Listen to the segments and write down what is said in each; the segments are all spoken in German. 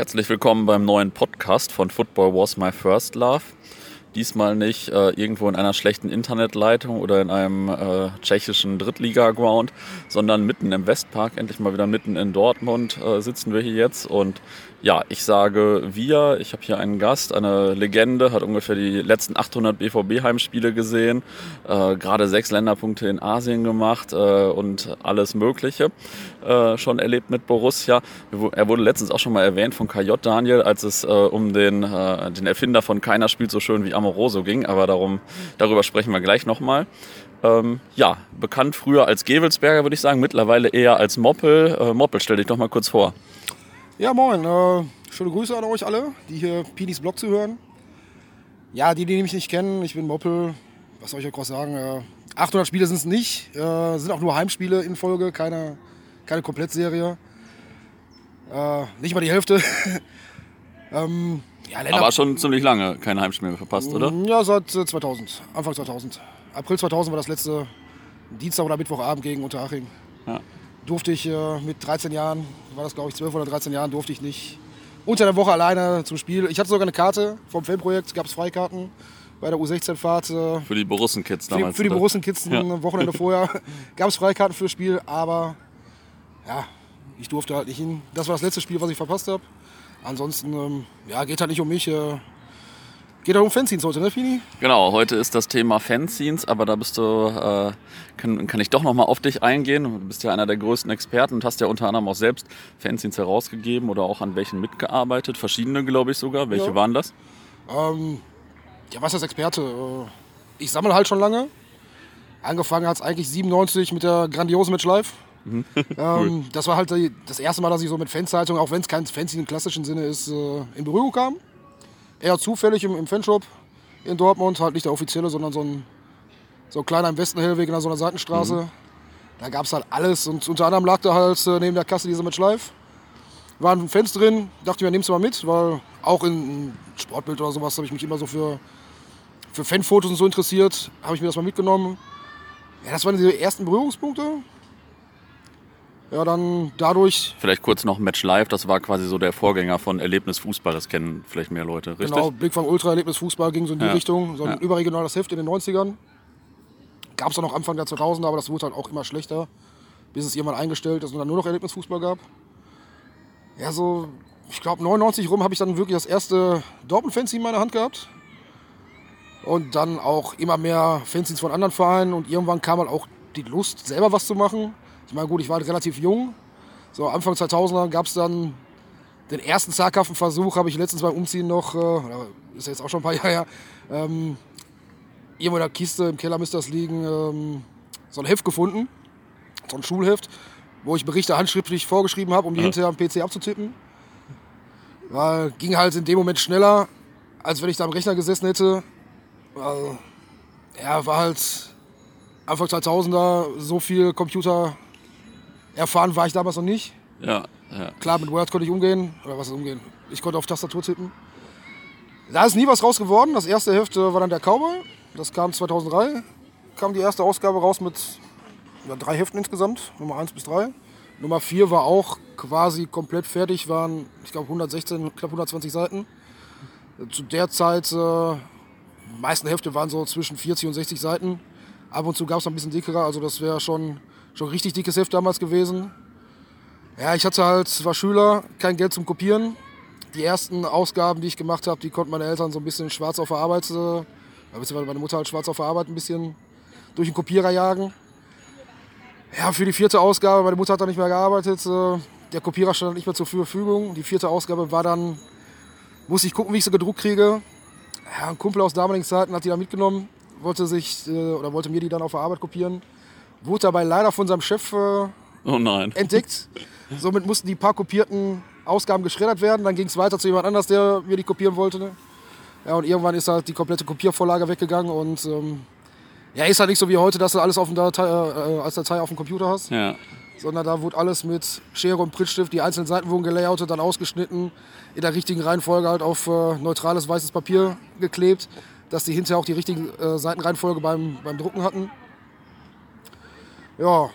Herzlich willkommen beim neuen Podcast von Football Was My First Love. Diesmal nicht äh, irgendwo in einer schlechten Internetleitung oder in einem äh, tschechischen Drittliga-Ground, sondern mitten im Westpark, endlich mal wieder mitten in Dortmund äh, sitzen wir hier jetzt. Und ja, ich sage wir, ich habe hier einen Gast, eine Legende, hat ungefähr die letzten 800 BVB-Heimspiele gesehen, äh, gerade sechs Länderpunkte in Asien gemacht äh, und alles Mögliche äh, schon erlebt mit Borussia. Er wurde letztens auch schon mal erwähnt von KJ Daniel, als es um den, den Erfinder von Keiner spielt so schön wie Amoroso ging, aber darum, darüber sprechen wir gleich nochmal. Ähm, ja, bekannt früher als Gewelsberger, würde ich sagen, mittlerweile eher als Moppel. Äh, Moppel, stell dich doch mal kurz vor. Ja, moin. Äh, schöne Grüße an euch alle, die hier Pinis Blog zu hören. Ja, die, die mich nicht kennen, ich bin Moppel. Was soll ich euch groß sagen? Äh, 800 Spiele sind es nicht. Äh, sind auch nur Heimspiele in Folge, keine, keine Komplettserie. Äh, nicht mal die Hälfte. ähm, ja, Aber schon ziemlich lange kein Heimspiel mehr verpasst, oder? Ja, seit 2000, äh, Anfang 2000. April 2000 war das letzte Dienstag oder Mittwochabend gegen Unterhaching. Ja. Durfte ich äh, mit 13 Jahren, war das glaube ich 12 oder 13 Jahren, durfte ich nicht unter der Woche alleine zum Spiel. Ich hatte sogar eine Karte vom Filmprojekt, gab es Freikarten bei der U16-Fahrt. Äh, für die Borussen-Kids damals. Für die, die Borussen-Kids ja. ein Wochenende vorher gab es Freikarten fürs Spiel, aber ja, ich durfte halt nicht hin. Das war das letzte Spiel, was ich verpasst habe. Ansonsten, ähm, ja, geht halt nicht um mich. Äh, geht halt um Fanzines heute, ne, Fini? Genau, heute ist das Thema Fanzines, aber da bist du, äh, kann, kann ich doch nochmal auf dich eingehen. Du bist ja einer der größten Experten und hast ja unter anderem auch selbst Fanzines herausgegeben oder auch an welchen mitgearbeitet. Verschiedene, glaube ich sogar. Welche ja. waren das? Ähm, ja, was ist Experte? Äh, ich sammle halt schon lange. Angefangen hat es eigentlich 97 mit der grandiosen Match Live. Mhm. ähm, das war halt das erste Mal, dass ich so mit Fanzeitungen, auch wenn es kein Fancy im klassischen Sinne ist, äh, in Berührung kam. Eher zufällig im, im Fanshop in Dortmund, halt nicht der offizielle, sondern so ein, so ein kleiner im Westen Hellweg in so einer Seitenstraße. Mhm. Da gab es halt alles und unter anderem lag da halt äh, neben der Kasse diese Match Live. Waren Fans drin, dachte ich mir, nimm's mal mit, weil auch in Sportbild oder sowas habe ich mich immer so für, für Fanfotos und so interessiert. Habe ich mir das mal mitgenommen. Ja, das waren die ersten Berührungspunkte ja, dann dadurch. Vielleicht kurz noch Match Live, das war quasi so der Vorgänger von Erlebnis Fußball, das kennen vielleicht mehr Leute, richtig? Genau, Blickfang Ultra Erlebnis Fußball ging so in die ja. Richtung, so ein ja. überregionales Heft in den 90ern. Gab es auch noch Anfang der 2000er, aber das wurde halt auch immer schlechter, bis es irgendwann eingestellt ist und dann nur noch Erlebnis Fußball gab. Ja, so, ich glaube 99 rum habe ich dann wirklich das erste Dortmund-Fanzine in meiner Hand gehabt. Und dann auch immer mehr Fanzines von anderen Vereinen und irgendwann kam halt auch die Lust, selber was zu machen. Ich meine, gut, ich war halt relativ jung. So Anfang 2000er gab es dann den ersten zaghaften Versuch, habe ich letztens beim Umziehen noch, äh, ist jetzt auch schon ein paar Jahre her, ähm, irgendwo in der Kiste im Keller müsste das liegen, ähm, so ein Heft gefunden, so ein Schulheft, wo ich Berichte handschriftlich vorgeschrieben habe, um die ja. hinterher am PC abzutippen. Weil ging halt in dem Moment schneller, als wenn ich da am Rechner gesessen hätte. Weil, ja, war halt Anfang 2000er so viel Computer Erfahren war ich damals noch nicht. Ja, ja. Klar, mit Word konnte ich umgehen. Oder was ist umgehen? Ich konnte auf Tastatur tippen. Da ist nie was raus geworden. Das erste Heft äh, war dann der Cowboy. Das kam 2003. Kam die erste Ausgabe raus mit ja, drei Heften insgesamt. Nummer 1 bis 3. Nummer 4 war auch quasi komplett fertig. Waren, ich glaube, 116, knapp 120 Seiten. Zu der Zeit, äh, die meisten Hefte waren so zwischen 40 und 60 Seiten. Ab und zu gab es ein bisschen dickerer. Also das wäre schon Schon richtig dickes Heft damals gewesen. Ja, ich hatte halt, war Schüler, kein Geld zum Kopieren. Die ersten Ausgaben, die ich gemacht habe, die konnten meine Eltern so ein bisschen schwarz auf der Arbeit, äh, beziehungsweise meine Mutter halt schwarz auf der Arbeit ein bisschen durch den Kopierer jagen. Ja, für die vierte Ausgabe, meine Mutter hat da nicht mehr gearbeitet, äh, der Kopierer stand nicht mehr zur Verfügung. Die vierte Ausgabe war dann, musste ich gucken, wie ich sie gedruckt kriege. Ja, ein Kumpel aus damaligen Zeiten hat die da mitgenommen, wollte sich äh, oder wollte mir die dann auf der Arbeit kopieren. Wurde dabei leider von seinem Chef äh, oh entdeckt. Somit mussten die paar kopierten Ausgaben geschreddert werden. Dann ging es weiter zu jemand anders, der mir die kopieren wollte. Ne? Ja, und irgendwann ist halt die komplette Kopiervorlage weggegangen und ähm, ja, ist halt nicht so wie heute, dass du alles auf Datei, äh, als Datei auf dem Computer hast. Ja. Sondern da wurde alles mit Schere und Prittstift, die einzelnen Seiten wurden gelayoutet, dann ausgeschnitten, in der richtigen Reihenfolge halt auf äh, neutrales weißes Papier geklebt, dass die hinterher auch die richtige äh, Seitenreihenfolge beim, beim Drucken hatten. Ja,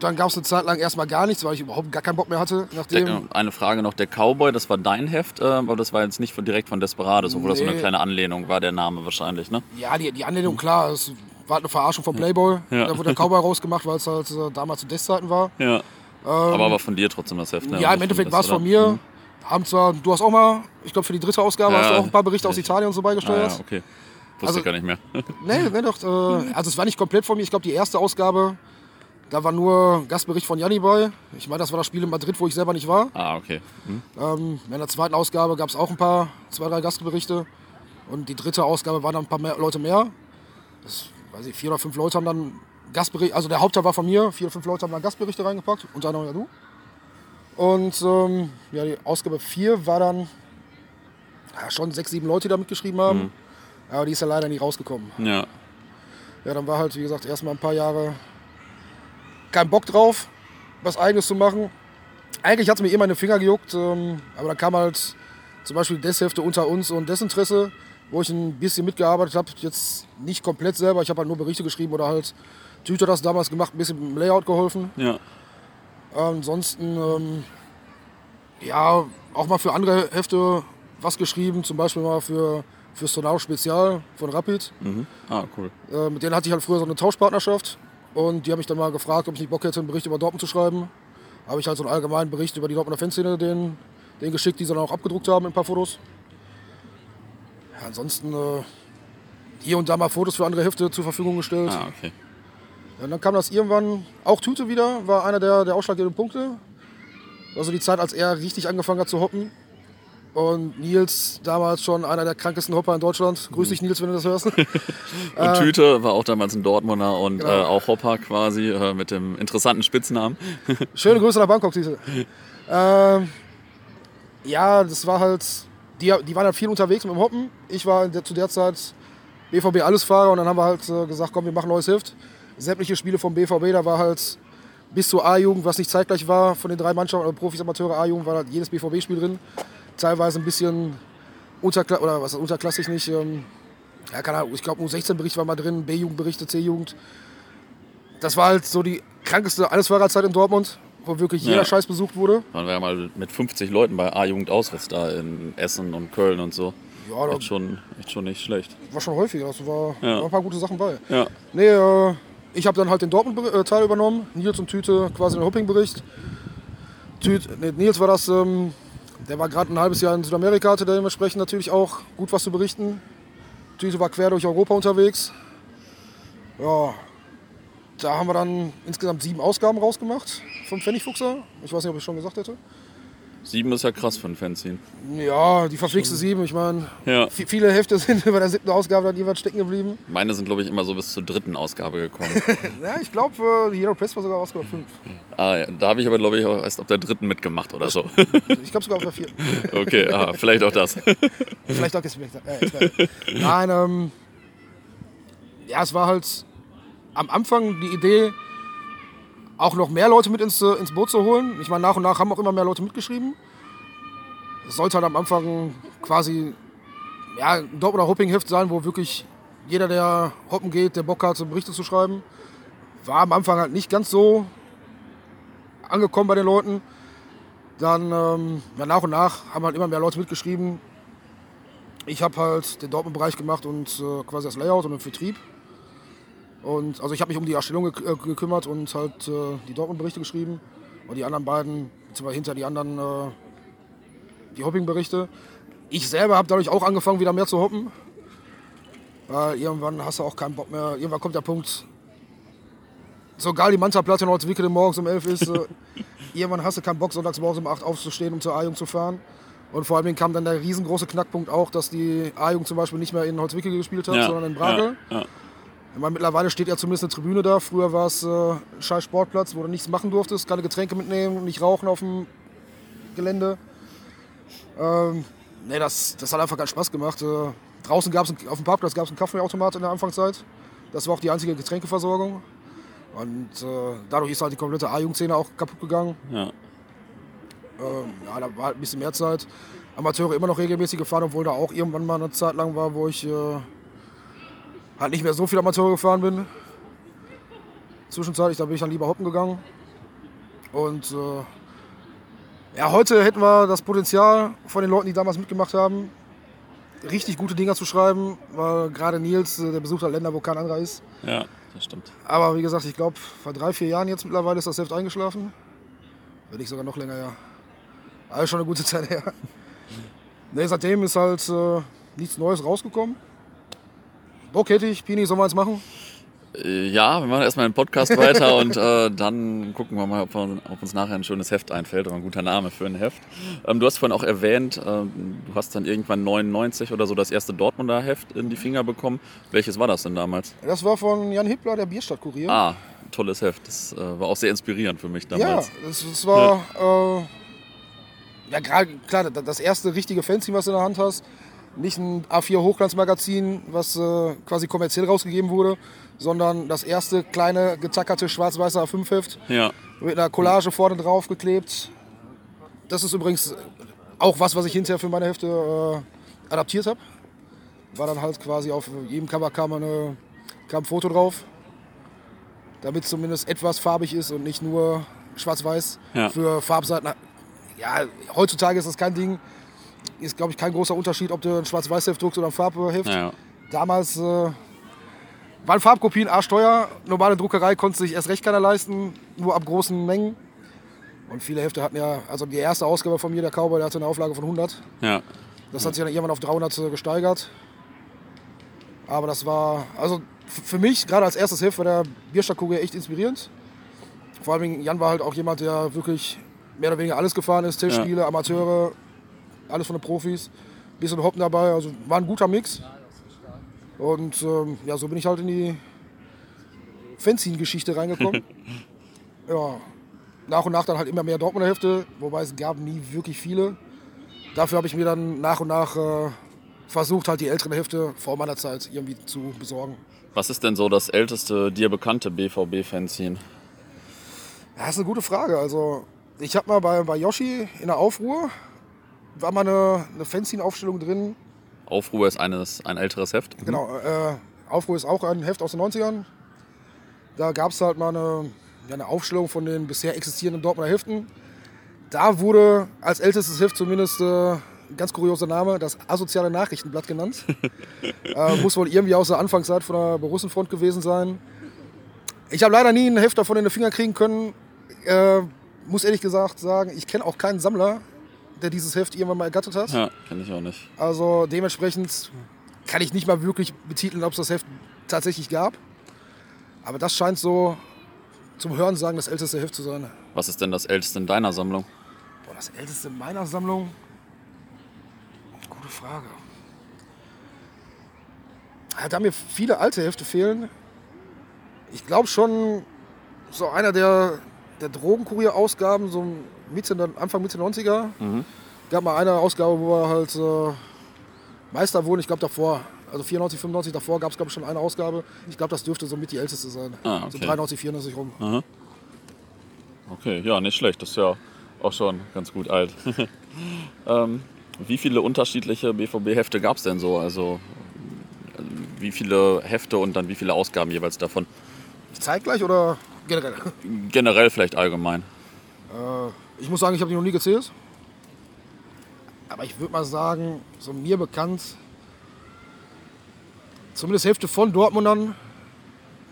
dann gab es eine Zeit lang erstmal gar nichts, weil ich überhaupt gar keinen Bock mehr hatte. Nachdem, Der, eine Frage noch, der Cowboy, das war dein Heft, äh, aber das war jetzt nicht von, direkt von Desperados, obwohl das so eine Nee. kleine Anlehnung war, der Name wahrscheinlich, ne? ja, die, die Anlehnung, klar, es war halt eine Verarschung von Playboy. Ja. Da wurde der Cowboy rausgemacht, weil es halt äh, damals zu Death-Zeiten war. Ja. aber war von dir trotzdem das Heft, ne? Ähm, Ja, im Endeffekt war es von mir. Haben zwar, du hast auch mal, ich glaube für die dritte Ausgabe Ja, hast du auch ein paar Berichte aus ich- Italien und so Ah, beigesteuert. ja, okay. Wusste Also- ich gar nicht mehr. Nee, nee, doch. Äh, also es war nicht komplett von mir. Ich glaube, die erste Ausgabe, da war nur Gastbericht von Janni bei. Ich meine, das war das Spiel in Madrid, wo ich selber nicht war. ah, okay. Hm. Ähm, in der zweiten Ausgabe gab es auch ein paar, zwei, drei Gastberichte. Und die dritte Ausgabe waren dann ein paar mehr, Leute mehr. Das, weiß ich, vier oder fünf Leute haben dann Gastberichte, also der Hauptteil war von mir, vier oder fünf Leute haben dann Gastberichte reingepackt, unter anderem ja du. Und ähm, ja, die Ausgabe 4 war dann ja, schon sechs, sieben Leute, die da mitgeschrieben haben. Aber die ist ja leider nie rausgekommen. Ja. Ja, dann war halt, wie gesagt, erstmal ein paar Jahre kein Bock drauf, was Eigenes zu machen. Eigentlich hat es mir immer in den Finger gejuckt, ähm, aber dann kam halt zum Beispiel Death-Hefte unter uns und Desinteresse, wo ich ein bisschen mitgearbeitet habe. Jetzt nicht komplett selber, ich habe halt nur Berichte geschrieben oder halt Tüter das damals gemacht, ein bisschen mit dem Layout geholfen. Ja. Ansonsten, ähm, ja, auch mal für andere Hefte was geschrieben, zum Beispiel mal für, für Sonaro Spezial von Rapid. Mhm. Ah, cool. Äh, mit denen hatte ich halt früher so eine Tauschpartnerschaft. Und die haben mich dann mal gefragt, ob ich nicht Bock hätte, einen Bericht über Dortmund zu schreiben. Habe ich halt so einen allgemeinen Bericht über die Dortmunder Fanszene denen, denen geschickt, die sie dann auch abgedruckt haben, ein paar Fotos. Ja, ansonsten äh, hier und da mal Fotos für andere Hefte zur Verfügung gestellt. Ah, okay. Ja, und dann kam das irgendwann, auch Tüte wieder, war einer der, der ausschlaggebenden Punkte. Also die Zeit, als er richtig angefangen hat zu hoppen. Und Nils, damals schon einer der krankesten Hopper in Deutschland. Grüß dich, Nils, wenn du das hörst. Und Tüte war auch damals ein Dortmunder und Genau. äh, auch Hopper quasi äh, mit dem interessanten Spitznamen. Schöne Grüße nach Bangkok, diese. Ähm, ja, das war halt. Die, die waren halt viel unterwegs mit dem Hoppen. Ich war der, zu der Zeit BVB Allesfahrer und dann haben wir halt äh, gesagt, komm, wir machen neues Heft. Sämtliche Spiele vom BVB, da war halt bis zur A-Jugend, was nicht zeitgleich war, von den drei Mannschaften, oder Profis, Amateure, A-Jugend, war halt jedes BVB-Spiel drin. Teilweise ein bisschen unterklassig, oder was unterklassig nicht. Ähm, ja, keine Ahnung, ich glaube, U16-Bericht war mal drin, B-Jugendberichte, C-Jugend. Das war halt so die krankeste Allesfahrerzeit in Dortmund, wo wirklich jeder Ja. Scheiß besucht wurde. Waren wir ja mal mit 50 Leuten bei A-Jugend Auswärts da in Essen und Köln und so. Ja, Echt schon, echt schon nicht schlecht. war schon häufig, also war, Ja. war ein paar gute Sachen bei. Ja. Nee, äh, ich habe dann halt den Dortmund-Teil übernommen, Nils und Tüte quasi den Hopping-Bericht. Tüte, nee, Nils war das, ähm, der war gerade ein halbes Jahr in Südamerika, hatte dementsprechend natürlich auch gut was zu berichten. Tüte war quer durch Europa unterwegs. Ja, da haben wir dann insgesamt sieben Ausgaben rausgemacht vom Pfennigfuchser. Ich weiß nicht, ob ich schon gesagt hätte. Sieben ist ja krass für ein Fanzine. Ja, die verflixte sieben. Ich meine, Ja. viele Hefte sind über der siebten Ausgabe dann jeweils stecken geblieben. Meine sind, glaube ich, immer so bis zur dritten Ausgabe gekommen. Ja, ich glaube, die Hero Press war sogar Ausgabe 5. ah, ja. Da habe ich aber, glaube ich, auch erst auf der dritten mitgemacht oder so. Ich glaube sogar auf der vierten. okay, ah, vielleicht auch das. Vielleicht auch jetzt äh. Nein, ähm, ja, es war halt am Anfang die Idee, auch noch mehr Leute mit ins, äh, ins Boot zu holen. Ich meine, nach und nach haben auch immer mehr Leute mitgeschrieben. Es sollte halt am Anfang quasi ja, ein Dortmunder Hopping-Heft sein, wo wirklich jeder, der hoppen geht, der Bock hat, Berichte zu schreiben. War am Anfang halt nicht ganz so angekommen bei den Leuten. Dann ähm, ja, nach und nach haben halt immer mehr Leute mitgeschrieben. Ich habe halt den Dortmund-Bereich gemacht und äh, quasi das Layout und den Vertrieb. Und also ich habe mich um die Erstellung gek äh, gekümmert und halt äh, die Dortmund-Berichte geschrieben. Und die anderen beiden, beziehungsweise hinter die anderen, äh, die Hopping-Berichte. Ich selber habe dadurch auch angefangen, wieder mehr zu hoppen. Weil irgendwann hast du auch keinen Bock mehr. Irgendwann kommt der Punkt, so geil die Manta-Platte in Holzwickede morgens um 11 ist, äh, irgendwann hast du keinen Bock, sonntags morgens um 8 aufzustehen, um zur A-Jugend zu fahren. Und vor allem kam dann der riesengroße Knackpunkt auch, dass die A-Jugend zum Beispiel nicht mehr in Holzwickede gespielt hat, Ja, sondern in Brakel. Ja, ja. Ich meine, mittlerweile steht ja zumindest eine Tribüne da. Früher war es äh, ein scheiß Sportplatz, wo du nichts machen durftest, keine Getränke mitnehmen, nicht rauchen auf dem Gelände. Ähm, nee, das, das hat einfach keinen Spaß gemacht. Äh, draußen gab es auf dem Parkplatz gab es einen Kaffeeautomat in der Anfangszeit. Das war auch die einzige Getränkeversorgung. Und äh, dadurch ist halt die komplette A-Jugendszene auch kaputt gegangen. ja. Ähm, ja, da war halt ein bisschen mehr Zeit. Amateure immer noch regelmäßig gefahren, obwohl da auch irgendwann mal eine Zeit lang war, wo ich äh, halt nicht mehr so viel Amateure gefahren bin. Zwischenzeitlich, da bin ich dann lieber hoppen gegangen. Und äh, ja, heute hätten wir das Potenzial von den Leuten, die damals mitgemacht haben, richtig gute Dinger zu schreiben, weil gerade Nils, äh, der besucht halt Länder, wo kein anderer ist. Ja, das stimmt. Aber wie gesagt, ich glaube, vor drei, vier Jahren jetzt mittlerweile ist das Heft eingeschlafen. Wenn nicht sogar noch länger, ja. Also schon eine gute Zeit her. Nee, seitdem ist halt äh, nichts Neues rausgekommen. Bock hätte ich, Pini, sollen wir eins machen? Äh, Ja, wir machen erstmal den Podcast weiter und äh, dann gucken wir mal, ob, wir, ob uns nachher ein schönes Heft einfällt oder ein guter Name für ein Heft. Ähm, du hast vorhin auch erwähnt, ähm, du hast dann irgendwann 99 oder so das erste Dortmunder Heft in die Finger bekommen. Welches war das denn damals? Das war von Jan Hippler, der Bierstadtkurier. Ah, tolles Heft. Das äh, war auch sehr inspirierend für mich ja, damals. das, das war äh, ja gerade klar das- das erste richtige Fanzine, was du in der Hand hast. Nicht ein A4 Hochglanzmagazin, was äh, quasi kommerziell rausgegeben wurde, sondern das erste kleine getackerte schwarz-weiße A5 Heft Ja, mit einer Collage vorne drauf geklebt. Das ist übrigens auch was, was ich hinterher für meine Hefte äh, adaptiert habe. War dann halt quasi auf jedem Cover kam, eine, kam ein Foto drauf, damit es zumindest etwas farbig ist und nicht nur schwarz-weiß. Ja. Für Farbseiten, ja, heutzutage ist das kein Ding. Ist, glaube ich, kein großer Unterschied, ob du ein Schwarz-Weiß-Heft druckst oder ein Farbheft. ja. Damals äh, waren Farbkopien arschteuer. Normale Druckerei konnte sich erst recht keiner leisten, nur ab großen Mengen. Und viele Hefte hatten ja, also die erste Ausgabe von mir, der Cowboy, der hatte eine Auflage von 100. ja. Das hat sich dann irgendwann auf 300 gesteigert. Aber das war, also für mich, gerade als erstes Heft, war der Bierstadtkugel echt inspirierend. Vor allem Jan war halt auch jemand, der wirklich mehr oder weniger alles gefahren ist. Tischspiele, Amateure, alles von den Profis. Bisschen Hoppen dabei, also war ein guter Mix. Und ähm, ja, so bin ich halt in die Fanzine-Geschichte reingekommen. ja, nach und nach dann halt immer mehr Dortmunder Hefte, wobei es gab nie wirklich viele. Dafür habe ich mir dann nach und nach äh, versucht, halt die älteren Hefte vor meiner Zeit irgendwie zu besorgen. Was ist denn so das älteste dir bekannte BVB-Fanzine? Das ist eine gute Frage. Also, ich habe mal bei, bei Yoshi in der Aufruhr, war mal eine, eine Fanzine-Aufstellung drin. Aufruhr ist eines, ein älteres Heft. Genau, äh, Aufruhr ist auch ein Heft aus den 90ern. Da gab es halt mal eine, ja, eine Aufstellung von den bisher existierenden Dortmunder Heften. Da wurde als ältestes Heft zumindest äh, ein ganz kurioser Name, das asoziale Nachrichtenblatt genannt. äh, muss wohl irgendwie aus der Anfangszeit von der Borussenfront gewesen sein. Ich habe leider nie ein Heft davon in den Finger kriegen können. Äh, muss ehrlich gesagt sagen, ich kenne auch keinen Sammler, der dieses Heft irgendwann mal ergattert hat. Ja, kenne ich auch nicht. Also dementsprechend kann ich nicht mal wirklich betiteln, ob es das Heft tatsächlich gab. Aber das scheint so zum Hören sagen das älteste Heft zu sein. Was ist denn das älteste in deiner Sammlung? Boah, das älteste in meiner Sammlung? Gute Frage. Ja, Da mir viele alte Hefte fehlen, ich glaube schon so einer der, der Drogenkurier-Ausgaben, so Mitte, Anfang Mitte 90er. Gab mal eine Ausgabe, wo er halt äh, Meister wurde. Ich glaube davor, also 94, 95 davor gab es glaube ich schon eine Ausgabe. Ich glaube, das dürfte so mit die älteste sein. Ah, So okay. 93, 94 rum. Okay, ja, nicht schlecht. Das ist ja auch schon ganz gut alt. ähm, wie viele unterschiedliche BVB-Hefte gab es denn so? Also wie viele Hefte und dann wie viele Ausgaben jeweils davon? Zeitgleich oder generell? Generell vielleicht allgemein. Äh, ich muss sagen, ich habe die noch nie gezählt. Aber ich würde mal sagen, so mir bekannt, zumindest Hälfte von Dortmundern,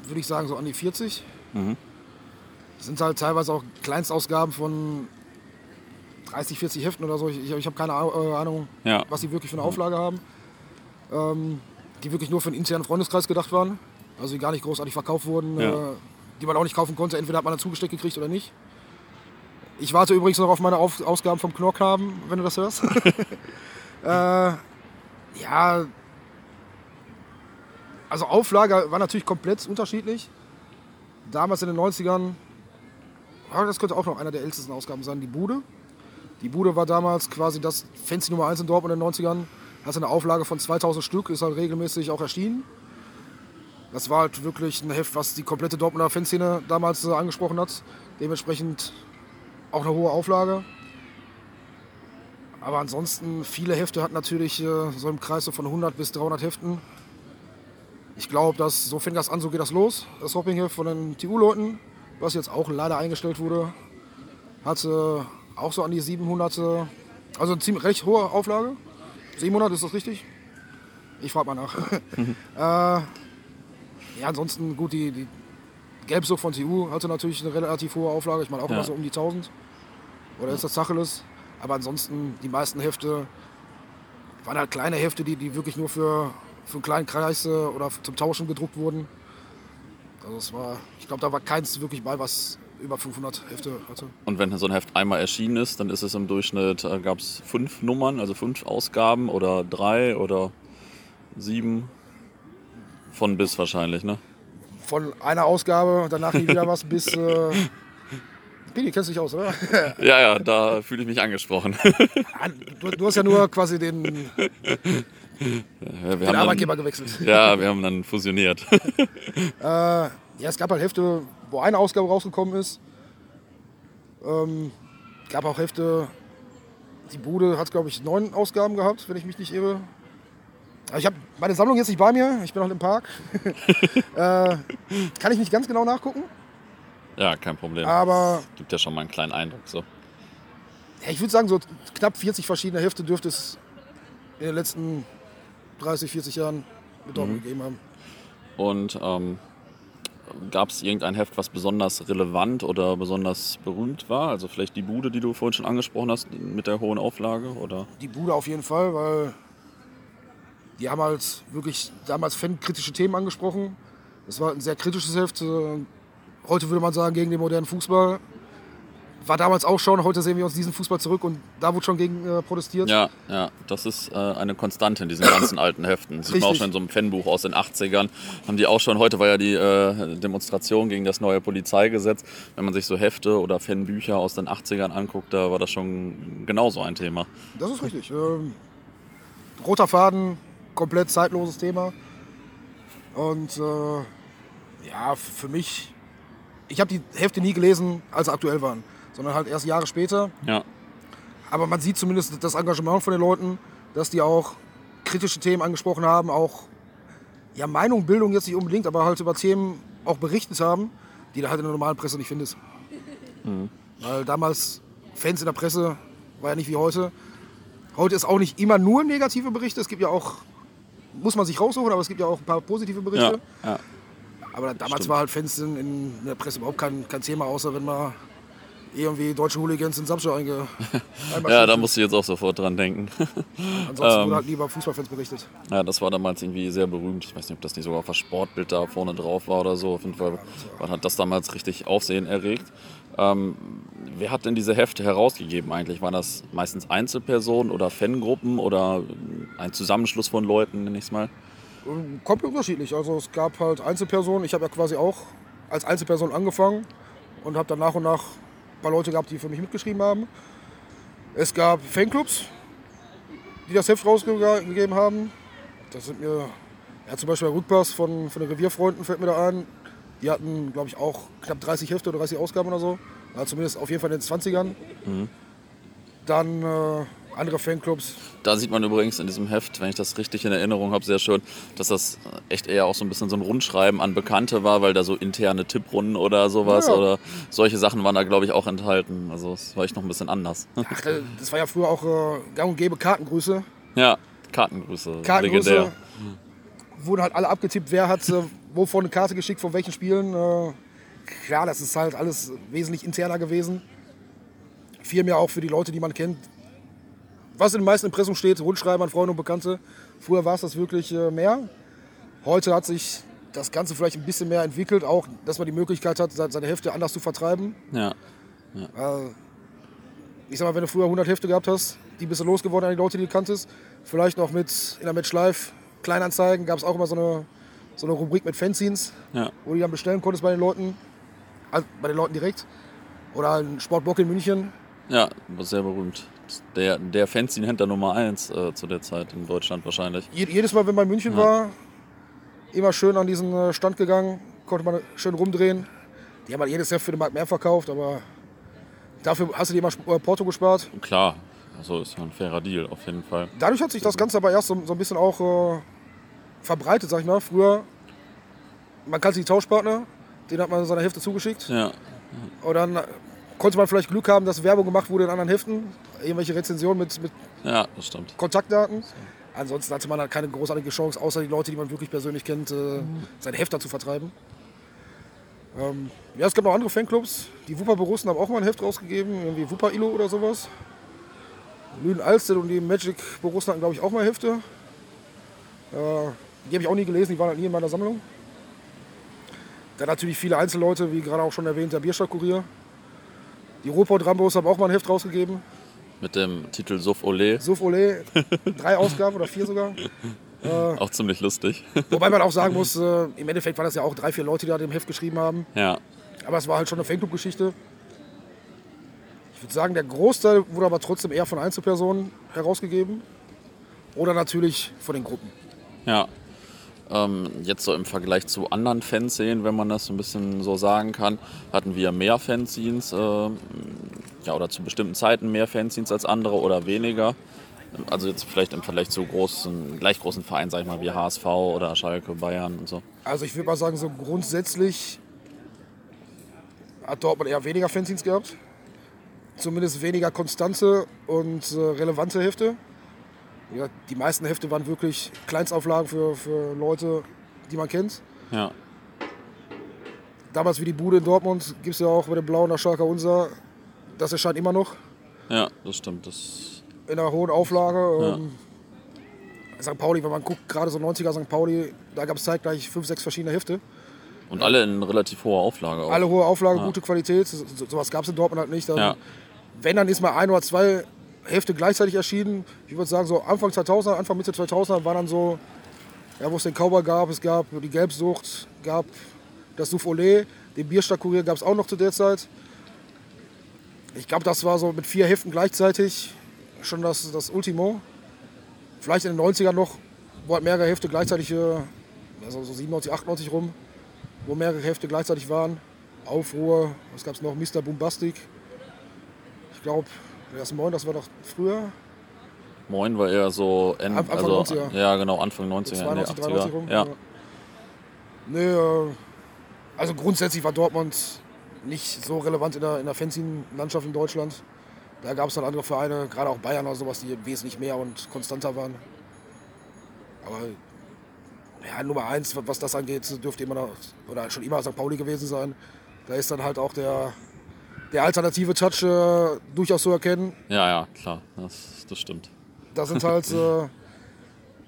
würde ich sagen, so an die 40. Das sind halt teilweise auch Kleinstausgaben von 30, 40 Heften oder so. Ich, ich, ich habe keine äh, Ahnung, Ja. was sie wirklich für eine Auflage haben. Ähm, die wirklich nur für einen internen Freundeskreis gedacht waren. Also die gar nicht großartig verkauft wurden. Ja. Äh, die man auch nicht kaufen konnte. Entweder hat man dann zugesteckt gekriegt oder nicht. Ich warte übrigens noch auf meine auf Ausgaben vom Knorkhaben, wenn du das hörst. äh, ja, also Auflage war natürlich komplett unterschiedlich. Damals in den 90ern, ja, das könnte auch noch einer der ältesten Ausgaben sein, die Bude. Die Bude war damals quasi das Fancy Nummer 1 in Dortmund in den 90ern. Hatte eine Auflage von 2000 Stück, ist halt regelmäßig auch erschienen. Das war halt wirklich ein Heft, was die komplette Dortmunder Fanszene damals äh, angesprochen hat. Dementsprechend auch eine hohe Auflage. Aber ansonsten, viele Hefte hatten natürlich äh, so im Kreis von 100 bis 300 Heften. Ich glaube, dass so fing das an, so geht das los. Das Hoppingheft von den TU-Leuten, was jetzt auch leider eingestellt wurde. hatte auch so an die 700, äh, also eine ziemlich recht hohe Auflage. 700, ist das richtig? Ich frage mal nach. äh, ja, ansonsten gut, die, die Gelbsucht von TU hatte natürlich eine relativ hohe Auflage. Ich meine auch Ja. immer so um die 1000. Oder ist das Tacheles? Aber ansonsten, die meisten Hefte waren halt kleine Hefte, die, die wirklich nur für, für einen kleinen Kreis äh, oder zum Tauschen gedruckt wurden. Also es war, ich glaube, da war keins wirklich bei, was über 500 Hefte hatte. Und wenn so ein Heft einmal erschienen ist, dann ist es im Durchschnitt, äh, gab es fünf Nummern, also fünf Ausgaben oder drei oder sieben. Von bis wahrscheinlich, ne? Von einer Ausgabe, danach nie wieder was, bis... Äh, Pini, kennst du dich aus, oder? Ja, ja, da fühle ich mich angesprochen. Du, du hast ja nur quasi den, den Ja, wir, haben Arbeitgeber dann, gewechselt. ja, wir haben dann fusioniert. Ja, es gab halt Hefte, wo eine Ausgabe rausgekommen ist. Ähm, gab auch Hefte, die Bude hat, glaube ich, neun Ausgaben gehabt, wenn ich mich nicht irre. Aber Ich habe meine Sammlung jetzt nicht bei mir, ich bin noch im Park. äh, kann ich nicht ganz genau nachgucken, Ja, kein Problem. aber Gibt ja schon mal einen kleinen Eindruck. So. ja, ich würde sagen, so knapp 40 verschiedene Hefte dürfte es in den letzten 30, 40 Jahren mit Dortmund gegeben haben. Und ähm, gab es irgendein Heft, was besonders relevant oder besonders berühmt war? Also vielleicht die Bude, die du vorhin schon angesprochen hast, mit der hohen Auflage? Oder? Die Bude auf jeden Fall, weil die haben halt wirklich damals fankritische Themen angesprochen. Das war ein sehr kritisches Heft. äh, Heute würde man sagen, gegen den modernen Fußball. War damals auch schon, heute sehen wir uns diesen Fußball zurück und da wurde schon gegen äh, protestiert. Ja, ja, das ist äh, eine Konstante in diesen ganzen alten Heften. Sieht man auch schon in so einem Fanbuch aus den 80ern. Haben die auch schon, heute war ja die äh, Demonstration gegen das neue Polizeigesetz. Wenn man sich so Hefte oder Fanbücher aus den 80ern anguckt, da war das schon genauso ein Thema. Das ist richtig. Ähm, roter Faden, komplett zeitloses Thema. Und äh, ja, für mich, ich habe die Hefte nie gelesen, als sie aktuell waren, sondern halt erst Jahre später. Ja, Aber man sieht zumindest das Engagement von den Leuten, dass die auch kritische Themen angesprochen haben, auch ja, Meinung, Bildung jetzt nicht unbedingt, aber halt über Themen auch berichtet haben, die du halt in der normalen Presse nicht findest. Weil damals Fans in der Presse war ja nicht wie heute. Heute ist auch nicht immer nur negative Berichte, es gibt ja auch, muss man sich raussuchen, aber es gibt ja auch ein paar positive ja, Berichte. ja. Aber damals Stimmt. war halt Fans in, in der Presse überhaupt kein, kein Thema, außer wenn mal irgendwie deutsche Hooligans in Samstag einge ja da musst du jetzt auch sofort dran denken. Ansonsten Ähm. wurde halt lieber Fußballfans berichtet. Ja, das war damals irgendwie sehr berühmt. Ich weiß nicht, ob das nicht sogar auf das Sportbild da vorne drauf war oder so. Auf jeden Fall war- hat das damals richtig Aufsehen erregt. Ähm, wer hat denn diese Hefte herausgegeben eigentlich? Waren das meistens Einzelpersonen oder Fangruppen oder ein Zusammenschluss von Leuten, nenne ich es mal? Komplett unterschiedlich. Also es gab halt Einzelpersonen. Ich habe ja quasi auch als Einzelperson angefangen und habe dann nach und nach ein paar Leute gehabt, die für mich mitgeschrieben haben. Es gab Fanclubs, die das Heft rausgegeben haben. Das sind mir, ja, zum Beispiel der Rückpass von, von den Revierfreunden fällt mir da ein. Die hatten, glaube ich, auch knapp 30 Hefte oder 30 Ausgaben oder so. Ja, zumindest auf jeden Fall in den 20ern. Dann äh, andere Fanclubs. Da sieht man übrigens in diesem Heft, wenn ich das richtig in Erinnerung habe, sehr schön, dass das echt eher auch so ein bisschen so ein Rundschreiben an Bekannte war, weil da so interne Tipprunden oder sowas Ja. oder solche Sachen waren da, glaube ich, auch enthalten. Also es war echt noch ein bisschen anders. Ach, äh, das war ja früher auch äh, gang und gäbe Kartengrüße. Ja, Kartengrüße. Kartengrüße Legendär. wurden halt alle abgetippt, wer hat äh, wovon eine Karte geschickt, von welchen Spielen. Äh, klar, das ist halt alles wesentlich interner gewesen. Viel mehr auch für die Leute, die man kennt. Was in den meisten Impressum steht, Rundschreiben an Freunde und Bekannte. Früher war es das wirklich äh, mehr. Heute hat sich das Ganze vielleicht ein bisschen mehr entwickelt, auch dass man die Möglichkeit hat, se- seine Hefte anders zu vertreiben. Ja. Äh, ich sag mal, wenn du früher 100 Hefte gehabt hast, die bist du losgeworden an die Leute, die du kanntest. Vielleicht noch mit in der Match Live Kleinanzeigen gab es auch immer so eine, so eine Rubrik mit Fanzines, Ja. wo du die dann bestellen konntest bei den Leuten. Also bei den Leuten direkt. Oder ein Sportbock in München. Ja, war sehr berühmt. Der, der Fanzine-Händler Nummer 1 äh, zu der Zeit in Deutschland wahrscheinlich. Je- Jedes Mal, wenn man in München war, immer schön an diesen äh, Stand gegangen, konnte man schön rumdrehen. Die haben halt jedes Heft für den Markt mehr verkauft, aber dafür hast du dir immer äh, Porto gespart. Klar, also ist ja ein fairer Deal auf jeden Fall. Dadurch hat sich das Ganze aber erst so, so ein bisschen auch äh, verbreitet, sag ich mal. Früher, man kannte die Tauschpartner, denen hat man seine Hefte zugeschickt. Ja, Und dann konnte man vielleicht Glück haben, dass Werbung gemacht wurde in anderen Heften. Irgendwelche Rezensionen mit, mit Ja. Kontaktdaten. Ansonsten hatte man halt keine großartige Chance, außer die Leute, die man wirklich persönlich kennt, äh, sein Heft da zu vertreiben. Ähm, ja, es gab noch andere Fanclubs. Die Wupper Borussen haben auch mal ein Heft rausgegeben, irgendwie Wupper Illo oder sowas. Lünen Alstedt und die Magic Borussen hatten, glaube ich, auch mal Hefte. Äh, die habe ich auch nie gelesen, die waren halt nie in meiner Sammlung. Dann natürlich viele Einzelleute, wie gerade auch schon erwähnt, der Bierstadtkurier. Die Ruhrpott Rambos haben auch mal ein Heft rausgegeben. Mit dem Titel Suff Ole. Suff Ole, drei Ausgaben oder vier sogar. Auch ziemlich lustig. Wobei man auch sagen muss, äh, im Endeffekt waren das ja auch drei, vier Leute, die da dem Heft geschrieben haben. ja. Aber es war halt schon eine Fanclub-Geschichte. Ich würde sagen, der Großteil wurde aber trotzdem eher von Einzelpersonen herausgegeben. Oder natürlich von den Gruppen. Ja. Ähm, jetzt so im Vergleich zu anderen Fanszenen, wenn man das so ein bisschen so sagen kann, hatten wir mehr Fanzines, äh, ja, oder zu bestimmten Zeiten mehr Fanzines als andere oder weniger. Also jetzt vielleicht im Vergleich zu großen, gleich großen Vereinen, sag ich mal, wie HSV oder Schalke, Bayern und so. Also ich würde mal sagen, so grundsätzlich hat Dortmund eher weniger Fanzines gehabt. Zumindest weniger konstante und äh, relevante Hefte. Ja, die meisten Hefte waren wirklich Kleinstauflagen für, für Leute, die man kennt. Ja, Damals wie die Bude in Dortmund gibt es ja auch bei dem Blauen nach Schalke Unser. Das erscheint immer noch ja, das stimmt. Das, in einer hohen Auflage. Ähm, St. Pauli, wenn man guckt, gerade so 90er St. Pauli, da gab es zeitgleich fünf, sechs verschiedene Hefte. und alle in relativ hoher Auflage auch. Alle hohe Auflage, gute Qualität. So, sowas gab es in Dortmund halt nicht. Dann, Ja. Wenn, dann ist mal ein oder zwei Hefte gleichzeitig erschienen. Ich würde sagen, so Anfang 2000er, Anfang Mitte 2000er war dann so, ja, wo es den Cowboy gab, es gab die Gelbsucht, gab das Souf Olé, den Bierstadtkurier gab es auch noch zu der Zeit. Ich glaube, das war so mit vier Heften gleichzeitig schon das, das Ultimo. Vielleicht in den 90ern noch, wo halt mehrere Hefte gleichzeitig, also so 97, 98 rum, wo mehrere Hefte gleichzeitig waren. Aufruhr, was gab es noch? Mr. Bombastic. Ich glaube, das Moin, das war doch früher. Moin war eher so End, Anfang also, 90er. Ja, genau, Anfang 90er, Ende 92, 80er. 93 rum. Ja. Nee, äh, also grundsätzlich war Dortmund nicht so relevant in der, in der Fanzine-Landschaft in Deutschland. Da gab es dann andere Vereine, gerade auch Bayern oder sowas, die wesentlich mehr und konstanter waren. Aber ja, Nummer eins, was das angeht, dürfte immer noch, oder schon immer St. Pauli gewesen sein. Da ist dann halt auch der, der alternative Touch äh, durchaus zu erkennen. ja, ja, klar, das, das stimmt. Da sind halt äh,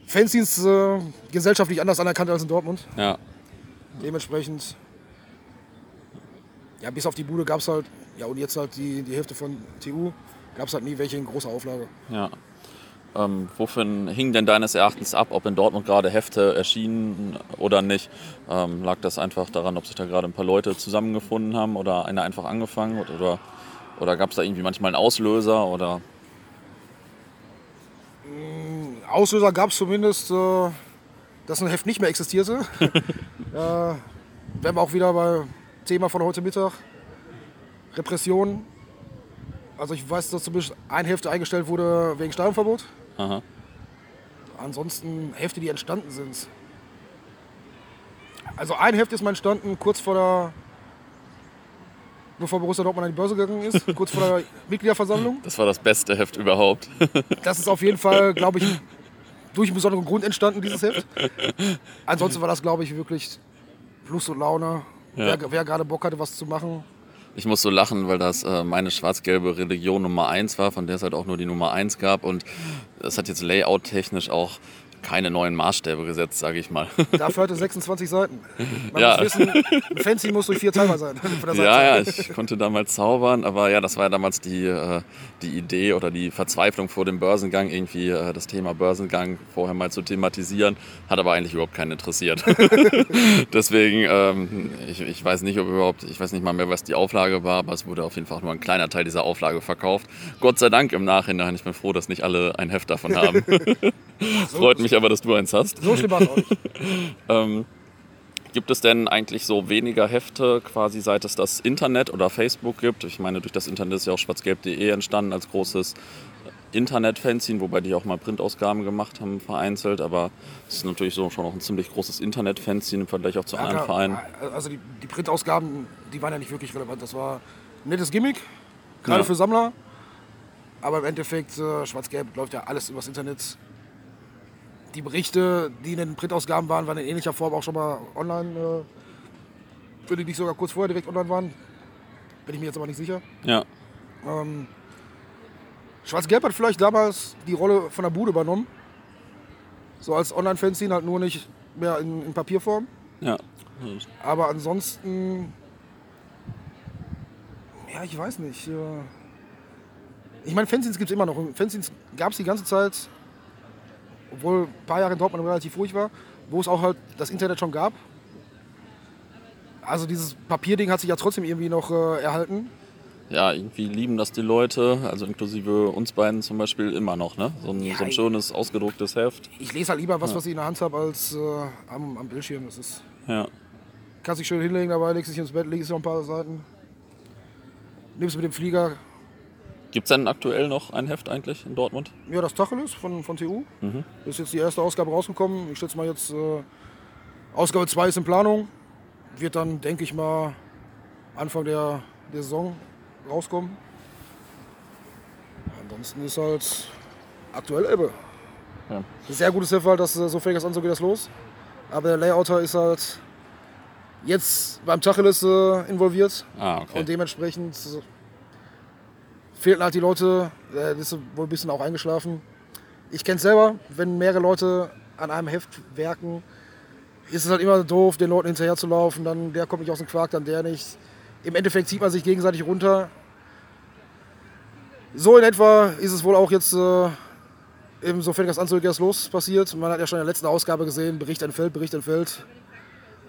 Fanzines äh, gesellschaftlich anders anerkannt als in Dortmund. Ja, Dementsprechend, ja, bis auf die Bude gab es halt, ja, und jetzt halt die, die Hälfte von TU, gab es halt nie welche in großer Auflage. ja. Ähm, wovon hing denn deines Erachtens ab, ob in Dortmund gerade Hefte erschienen oder nicht? Ähm, lag das einfach daran, ob sich da gerade ein paar Leute zusammengefunden haben oder einer einfach angefangen hat? Oder, oder gab es da irgendwie manchmal einen Auslöser? Oder Auslöser gab es zumindest, äh, dass ein Heft nicht mehr existierte. äh, wären wir auch wieder bei Thema von heute Mittag. Repression. Also ich weiß, dass zumindest ein Heft eingestellt wurde wegen Stadionverbot. Aha. Ansonsten Hefte, die entstanden sind. Also ein Heft ist mal entstanden, kurz vor der, bevor Borussia Dortmund an die Börse gegangen ist, kurz vor der Mitgliederversammlung. Das war das beste Heft überhaupt. Das ist auf jeden Fall, glaube ich, durch einen besonderen Grund entstanden, dieses Heft. Ansonsten war das, glaube ich, wirklich Lust und Laune. Ja. Wer, wer gerade Bock hatte, was zu machen. Ich muss so lachen, weil das äh, meine schwarz-gelbe Religion Nummer 1 war, von der es halt auch nur die Nummer 1 gab. Und das hat jetzt layout-technisch auch keine neuen Maßstäbe gesetzt, sage ich mal. Dafür hatte 26 Seiten. Man Ja. muss wissen, ein Fancy muss durch vier Teile sein. Ja, ja, ich konnte damals zaubern, aber ja, das war ja damals die, äh, die Idee oder die Verzweiflung vor dem Börsengang, irgendwie äh, das Thema Börsengang vorher mal zu thematisieren, hat aber eigentlich überhaupt keinen interessiert. Deswegen, ähm, ich, ich weiß nicht, ob überhaupt, ich weiß nicht mal mehr, was die Auflage war, aber es wurde auf jeden Fall nur ein kleiner Teil dieser Auflage verkauft. Gott sei Dank im Nachhinein, ich bin froh, dass nicht alle ein Heft davon haben. Freut mich aber, dass du eins hast. So schlimm war es auch nicht. Ähm, gibt es denn eigentlich so weniger Hefte, quasi seit es das Internet oder Facebook gibt? Ich meine, durch das Internet ist ja auch schwarzgelb.de entstanden als großes Internet-Fanzine, wobei die auch mal Printausgaben gemacht haben, vereinzelt. Aber es ist natürlich so schon auch ein ziemlich großes Internet-Fanzine im Vergleich auch zu Ja, anderen klar. Vereinen. Also die, die Printausgaben, die waren ja nicht wirklich relevant. Das war ein nettes Gimmick. gerade Ja. für Sammler. Aber im Endeffekt, äh, Schwarz-Gelb läuft ja alles übers Internet. Die Berichte, die in den Printausgaben waren, waren in ähnlicher Form auch schon mal online. Äh, die nicht sogar kurz vorher direkt online waren. Bin ich mir jetzt aber nicht sicher. Ja. Ähm, Schwarz-Gelb hat vielleicht damals die Rolle von der Bude übernommen. So als Online-Fanzine, halt nur nicht mehr in, in Papierform. Ja. Aber ansonsten, ja, ich weiß nicht. äh, Ich meine, Fanzines gibt es immer noch. Fanzines gab es die ganze Zeit, obwohl ein paar Jahre in Dortmund relativ ruhig war, wo es auch halt das Internet schon gab. Also dieses Papierding hat sich ja trotzdem irgendwie noch äh, erhalten. Ja, irgendwie lieben das die Leute, also inklusive uns beiden zum Beispiel immer noch, ne? So ein, Ja, so ein schönes, ausgedrucktes Heft. Ich lese halt lieber was, was ich in der Hand habe, als äh, am, am Bildschirm. Das ist, Ja. kannst dich schön hinlegen dabei, legst dich ins Bett, legst noch ein paar Seiten. Nimmst mit dem Flieger, Gibt es denn aktuell noch ein Heft eigentlich in Dortmund? Ja, das Tacheles von, von TU. Ist jetzt die erste Ausgabe rausgekommen. Ich schätze mal jetzt, äh, Ausgabe 2 ist in Planung. Wird dann, denke ich mal, Anfang der, der Saison rauskommen. Ansonsten ist halt aktuell Ebbe. Ja. Sehr gutes Heft, halt, dass äh, so fängt das an, so geht das los. Aber der Layouter ist halt jetzt beim Tacheles äh, involviert. Ah, okay. Und dementsprechend äh, fehlten halt die Leute, äh, ist wohl ein bisschen auch eingeschlafen. Ich kenne es selber, wenn mehrere Leute an einem Heft werken, ist es halt immer doof, den Leuten hinterher zu laufen. Dann der kommt nicht aus dem Quark, dann der nicht. Im Endeffekt zieht man sich gegenseitig runter. So in etwa ist es wohl auch jetzt, äh, eben so fängt das an, so geht los passiert. Man hat ja schon in der letzten Ausgabe gesehen, Bericht entfällt, Bericht entfällt.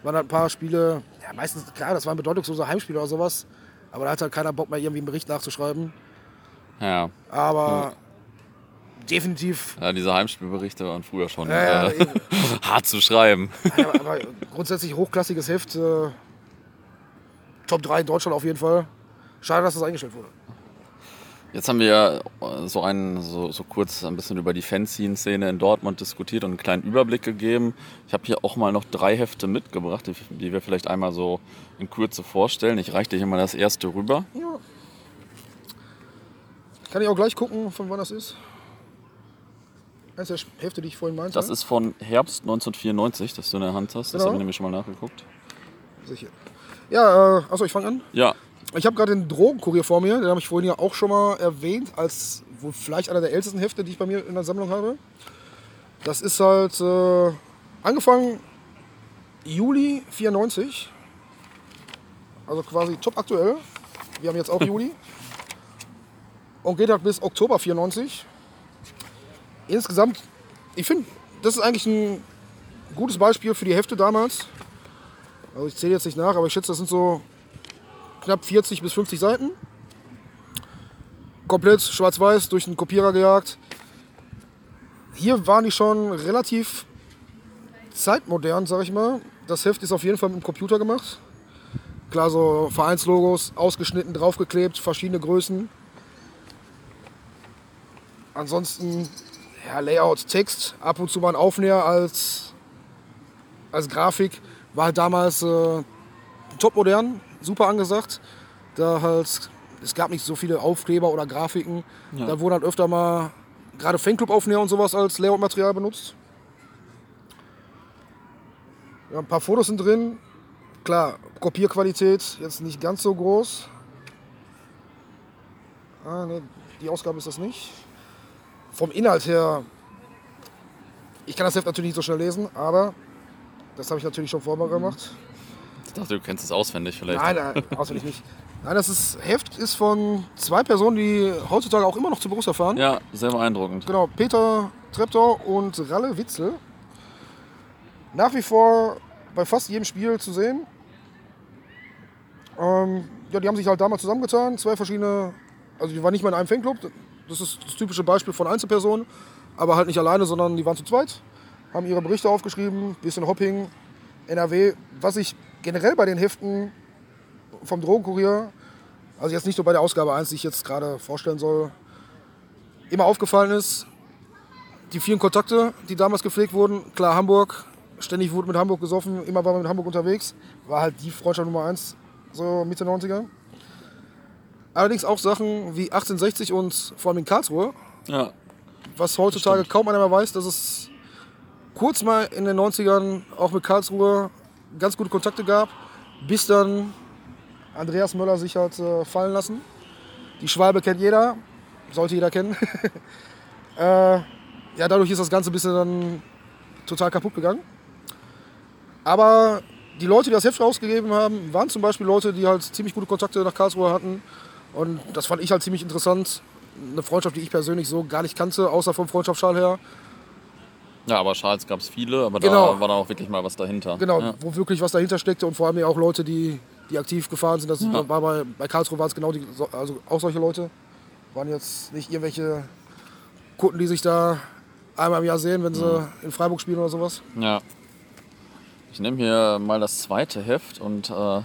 Man hat ein paar Spiele, ja, meistens, klar, das waren bedeutungslose Heimspiele oder sowas, aber da hat halt keiner Bock mehr, irgendwie einen Bericht nachzuschreiben. Ja. Aber definitiv, ja, diese Heimspielberichte waren früher schon Ja, ja, äh, hart zu schreiben. aber, aber grundsätzlich hochklassiges Heft. Äh, Top 3 in Deutschland auf jeden Fall. Schade, dass das eingestellt wurde. Jetzt haben wir ja so, einen, so, so kurz ein bisschen über die Fanzine-Szene in Dortmund diskutiert und einen kleinen Überblick gegeben. Ich habe hier auch mal noch drei Hefte mitgebracht, die, die wir vielleicht einmal so in Kürze vorstellen. Ich reiche dir hier mal das erste rüber. Ja. Kann ich auch gleich gucken, von wann das ist? Eines der Hefte, die ich vorhin meinte. Das ist von Herbst 1994, das du in der Hand hast. Das Genau. habe ich nämlich schon mal nachgeguckt. Sicher. Ja, äh, achso, ich fange an. Ja, Ich habe gerade den Drogenkurier vor mir, den habe ich vorhin ja auch schon mal erwähnt, als wohl vielleicht einer der ältesten Hefte, die ich bei mir in der Sammlung habe. Das ist halt äh, angefangen Juli 94, also quasi top aktuell. Wir haben jetzt auch Juli. Und geht halt bis Oktober 94. Insgesamt, ich finde, das ist eigentlich ein gutes Beispiel für die Hefte damals. Also ich zähle jetzt nicht nach, aber ich schätze, das sind so knapp 40 bis 50 Seiten. Komplett schwarz-weiß durch den Kopierer gejagt. Hier waren die schon relativ zeitmodern, sag ich mal. Das Heft ist auf jeden Fall mit dem Computer gemacht. Klar, so Vereinslogos ausgeschnitten, draufgeklebt, verschiedene Größen. Ansonsten, ja, Layout, Text, ab und zu mal ein Aufnäher als, als Grafik. War halt damals äh, top modern, super angesagt. Da halt, es gab nicht so viele Aufkleber oder Grafiken. Da wurden halt öfter mal gerade Fanclub-Aufnäher und sowas als Layout-Material benutzt. Ja, ein paar Fotos sind drin. Klar, Kopierqualität jetzt nicht ganz so groß. Ah, nee, die Ausgabe ist das nicht. Vom Inhalt her, ich kann das Heft natürlich nicht so schnell lesen, aber das habe ich natürlich schon vorher gemacht. ich dachte, du kennst es auswendig vielleicht. Nein, nein, auswendig nicht. Nein, das ist, Heft ist von zwei Personen, die heutzutage auch immer noch zu Borussia fahren. Ja, sehr beeindruckend. Genau, Peter Treptow und Ralle Witzel. Nach wie vor bei fast jedem Spiel zu sehen. Ähm, ja, die haben sich halt damals zusammengetan, zwei verschiedene, also die waren nicht mal in einem Fanclub. Das ist das typische Beispiel von Einzelpersonen, aber halt nicht alleine, sondern die waren zu zweit, haben ihre Berichte aufgeschrieben, bisschen Hopping, NRW. Was ich generell bei den Heften vom Drogenkurier, also jetzt nicht nur bei der Ausgabe 1, die ich jetzt gerade vorstellen soll, immer aufgefallen ist, die vielen Kontakte, die damals gepflegt wurden. Klar, Hamburg, ständig wurde mit Hamburg gesoffen, immer war man mit Hamburg unterwegs. War halt die Freundschaft Nummer eins, so Mitte 90er. Allerdings auch Sachen wie 1860 und vor allem in Karlsruhe, Ja, was heutzutage kaum einer mehr weiß, dass es kurz mal in den 90ern auch mit Karlsruhe ganz gute Kontakte gab, bis dann Andreas Möller sich hat äh, fallen lassen. Die Schwalbe kennt jeder, sollte jeder kennen. äh, ja, dadurch ist das Ganze ein bisschen dann total kaputt gegangen. Aber die Leute, die das Heft rausgegeben haben, waren zum Beispiel Leute, die halt ziemlich gute Kontakte nach Karlsruhe hatten. Und das fand ich halt ziemlich interessant. Eine Freundschaft, die ich persönlich so gar nicht kannte, außer vom Freundschaftsschal her. ja aber Schals gab es viele, aber Genau. da war dann auch wirklich mal was dahinter. Genau, Ja. wo wirklich was dahinter steckte und vor allem ja auch Leute, die, die aktiv gefahren sind. Das war bei, bei Karlsruhe waren es genau die, so- also auch solche Leute. Waren jetzt nicht irgendwelche Kunden, die sich da einmal im Jahr sehen, wenn sie in Freiburg spielen oder sowas. Ja. Ich nehme hier mal das zweite Heft und äh,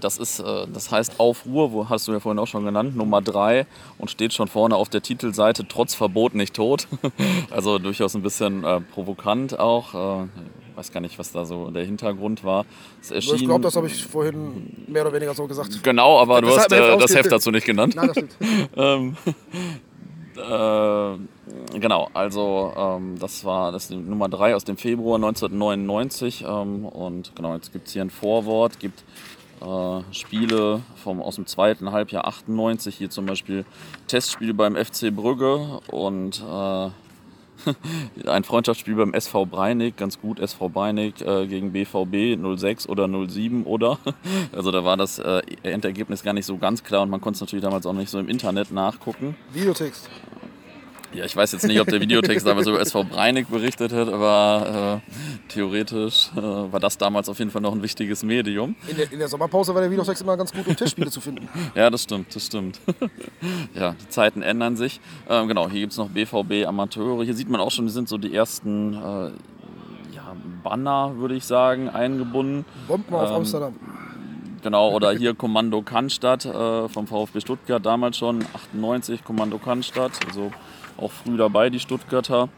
das ist, äh, das heißt Aufruhr, wo hast du ja vorhin auch schon genannt, Nummer 3 und steht schon vorne auf der Titelseite trotz Verbot nicht tot. also durchaus ein bisschen äh, provokant auch. Äh, ich weiß gar nicht, was da so der Hintergrund war. Erschien, Ich glaube, das habe ich vorhin mehr oder weniger so gesagt. Genau, aber du Das hast äh, das Heft dazu nicht genannt. Nein, das stimmt. Ähm, äh, genau, also ähm, das war das Nummer 3 aus dem Februar 1999 ähm, und genau, jetzt gibt es hier ein Vorwort, gibt äh, Spiele vom, aus dem zweiten Halbjahr 98, hier zum Beispiel Testspiel beim FC Brügge und äh, ein Freundschaftsspiel beim SV Breinig, ganz gut SV Breinig äh, gegen BVB 06 oder 07 oder. Also da war das äh, Endergebnis gar nicht so ganz klar und man konnte es natürlich damals auch nicht so im Internet nachgucken. Videotext. Ja, ich weiß jetzt nicht, ob der Videotext damals über SV Breinig berichtet hat, aber äh, theoretisch äh, war das damals auf jeden Fall noch ein wichtiges Medium. In der, in der Sommerpause war der Videotext immer ganz gut, um Testspiele zu finden. Ja, das stimmt, das stimmt. ja, die Zeiten ändern sich. Ähm, genau, hier gibt es noch BVB Amateure. Hier sieht man auch schon, die sind so die ersten äh, ja, Banner, würde ich sagen, eingebunden. Bomben auf Ähm, Amsterdam. Genau, oder hier Kommando Cannstatt äh, vom VfB Stuttgart damals schon, 98 Kommando Cannstatt, also auch früh dabei die Stuttgarter.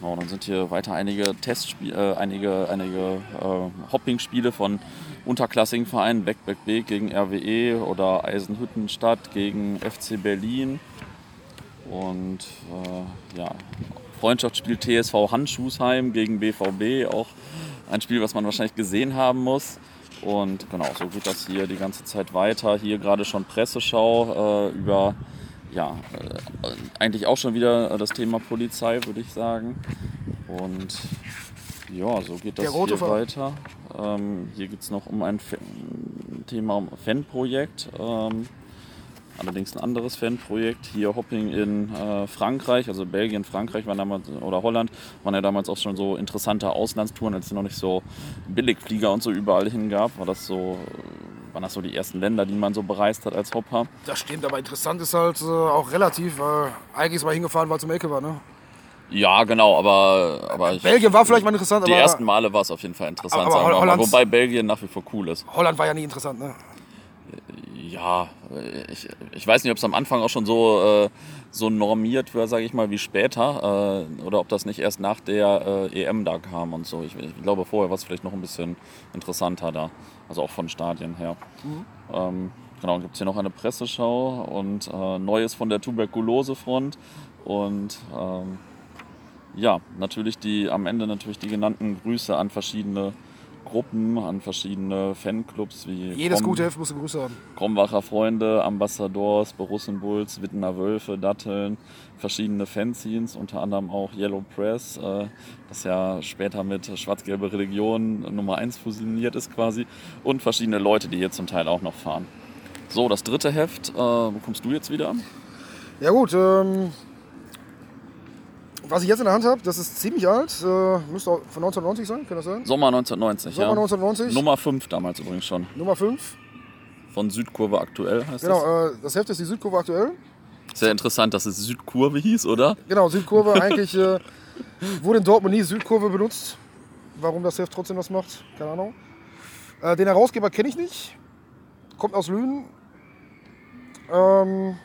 Genau, dann sind hier weiter einige Testspiele, äh, einige, einige äh, Hopping-Spiele von unterklassigen Vereinen, Beckbeck Beek gegen RWE oder Eisenhüttenstadt gegen FC Berlin. Und äh, ja, Freundschaftsspiel TSV Handschuhsheim gegen BVB, auch ein Spiel, was man wahrscheinlich gesehen haben muss. Und genau, so geht das hier die ganze Zeit weiter. Hier gerade schon Presseschau äh, über, ja, äh, eigentlich auch schon wieder äh, das Thema Polizei, würde ich sagen. Und ja, so geht das hier Verein. weiter. Ähm, hier geht es noch um ein Fa- Thema Fanprojekt. Ähm, allerdings ein anderes Fanprojekt. Hier Hopping in äh, Frankreich, also Belgien, Frankreich waren damals, oder Holland, waren ja damals auch schon so interessante Auslandstouren, als es noch nicht so Billigflieger und so überall hingab. War das so, äh, waren das so die ersten Länder, die man so bereist hat als Hopper? Das stimmt, aber interessant ist halt äh, auch relativ, weil eigentlich ist mal hingefahren, weil es um Ecke war. Ne? Ja, genau, aber, aber ich, Belgien war vielleicht mal interessant, die aber ersten Male war es auf jeden Fall interessant, Aber. Hollands- Wobei Belgien nach wie vor cool ist. Holland war ja nie interessant. Ne? Ja, äh, ich, ich weiß nicht, ob es am Anfang auch schon so, äh, so normiert war, sage ich mal, wie später. Äh, oder ob das nicht erst nach der äh, EM da kam und so. Ich, ich glaube, vorher war es vielleicht noch ein bisschen interessanter da. Also auch von Stadien her. Ähm, genau, gibt es hier noch eine Presseschau und äh, Neues von der Tuberkulosefront. Und ähm, ja, natürlich die am Ende natürlich die genannten Grüße an verschiedene Gruppen, an verschiedene Fanclubs wie Jedes Krom- gute Heft muss Grüße haben. Krombacher Freunde, Ambassadors, Borussenbulls, Wittener Wölfe, Datteln, verschiedene Fanzines, unter anderem auch Yellow Press, äh, das ja später mit Schwarz-Gelbe Religion Nummer 1 fusioniert ist quasi und verschiedene Leute, die hier zum Teil auch noch fahren. So, das dritte Heft, äh, wo kommst du jetzt wieder? Ja gut, ähm, was ich jetzt in der Hand habe, das ist ziemlich alt. Äh, müsste auch von 1990 sein, kann das sein? Sommer 1990, Sommer ja. 1990. Nummer 5 damals übrigens schon. Nummer 5. Von Südkurve aktuell heißt es. Genau, äh, das Heft ist die Südkurve aktuell. Sehr interessant, dass es Südkurve hieß, oder? Genau, Südkurve eigentlich äh, wurde in Dortmund nie Südkurve benutzt. Warum das Heft trotzdem was macht, keine Ahnung. Äh, den Herausgeber kenne ich nicht. Kommt aus Lünen. Ähm,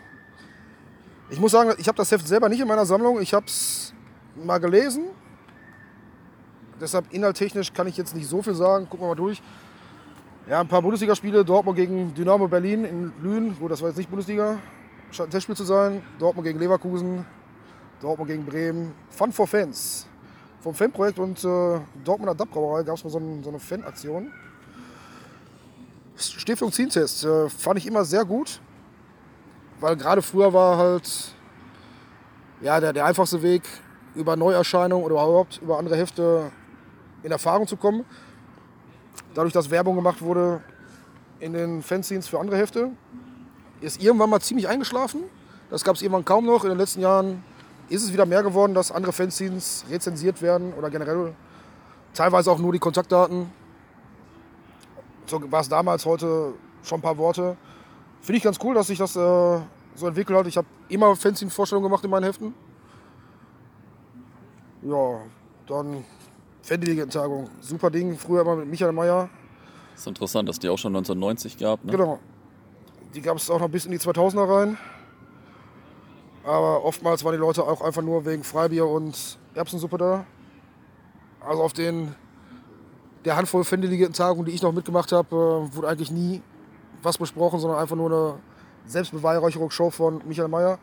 ich muss sagen, ich habe das Heft selber nicht in meiner Sammlung. Ich habe es mal gelesen. Deshalb inhaltechnisch kann ich jetzt nicht so viel sagen. Gucken wir mal durch. Ja, ein paar Bundesligaspiele. Dortmund gegen Dynamo Berlin in Lünen. Gut, das war jetzt nicht Bundesliga. Scheint ein Testspiel zu sein. Dortmund gegen Leverkusen. Dortmund gegen Bremen. Fun for Fans. Vom Fanprojekt und äh, Dortmunder Dappbrauerei gab es mal so, ein, so eine Fanaktion. Stiftung Zientest äh, fand ich immer sehr gut. Weil gerade früher war halt ja, der, der einfachste Weg, über Neuerscheinungen oder überhaupt über andere Hefte in Erfahrung zu kommen. Dadurch, dass Werbung gemacht wurde in den Fanzines für andere Hefte, ist irgendwann mal ziemlich eingeschlafen. Das gab es irgendwann kaum noch. In den letzten Jahren ist es wieder mehr geworden, dass andere Fanzines rezensiert werden oder generell teilweise auch nur die Kontaktdaten. So war es damals, heute schon ein paar Worte. Finde ich ganz cool, dass sich das äh, so entwickelt hat. Ich habe immer Fanzine-Vorstellungen gemacht in meinen Heften. Ja, dann Fandelegentagung. Super Ding. Früher immer mit Michael Mayer. Das ist interessant, dass die auch schon 1990 gab. Ne? Genau. Die gab es auch noch bis in die 2000er rein. Aber oftmals waren die Leute auch einfach nur wegen Freibier und Erbsensuppe da. Also auf den der Handvoll Fandelegentagungen, die ich noch mitgemacht habe, äh, wurde eigentlich nie was besprochen, sondern einfach nur eine Selbstbeweihräucherungsshow von Michael Mayer,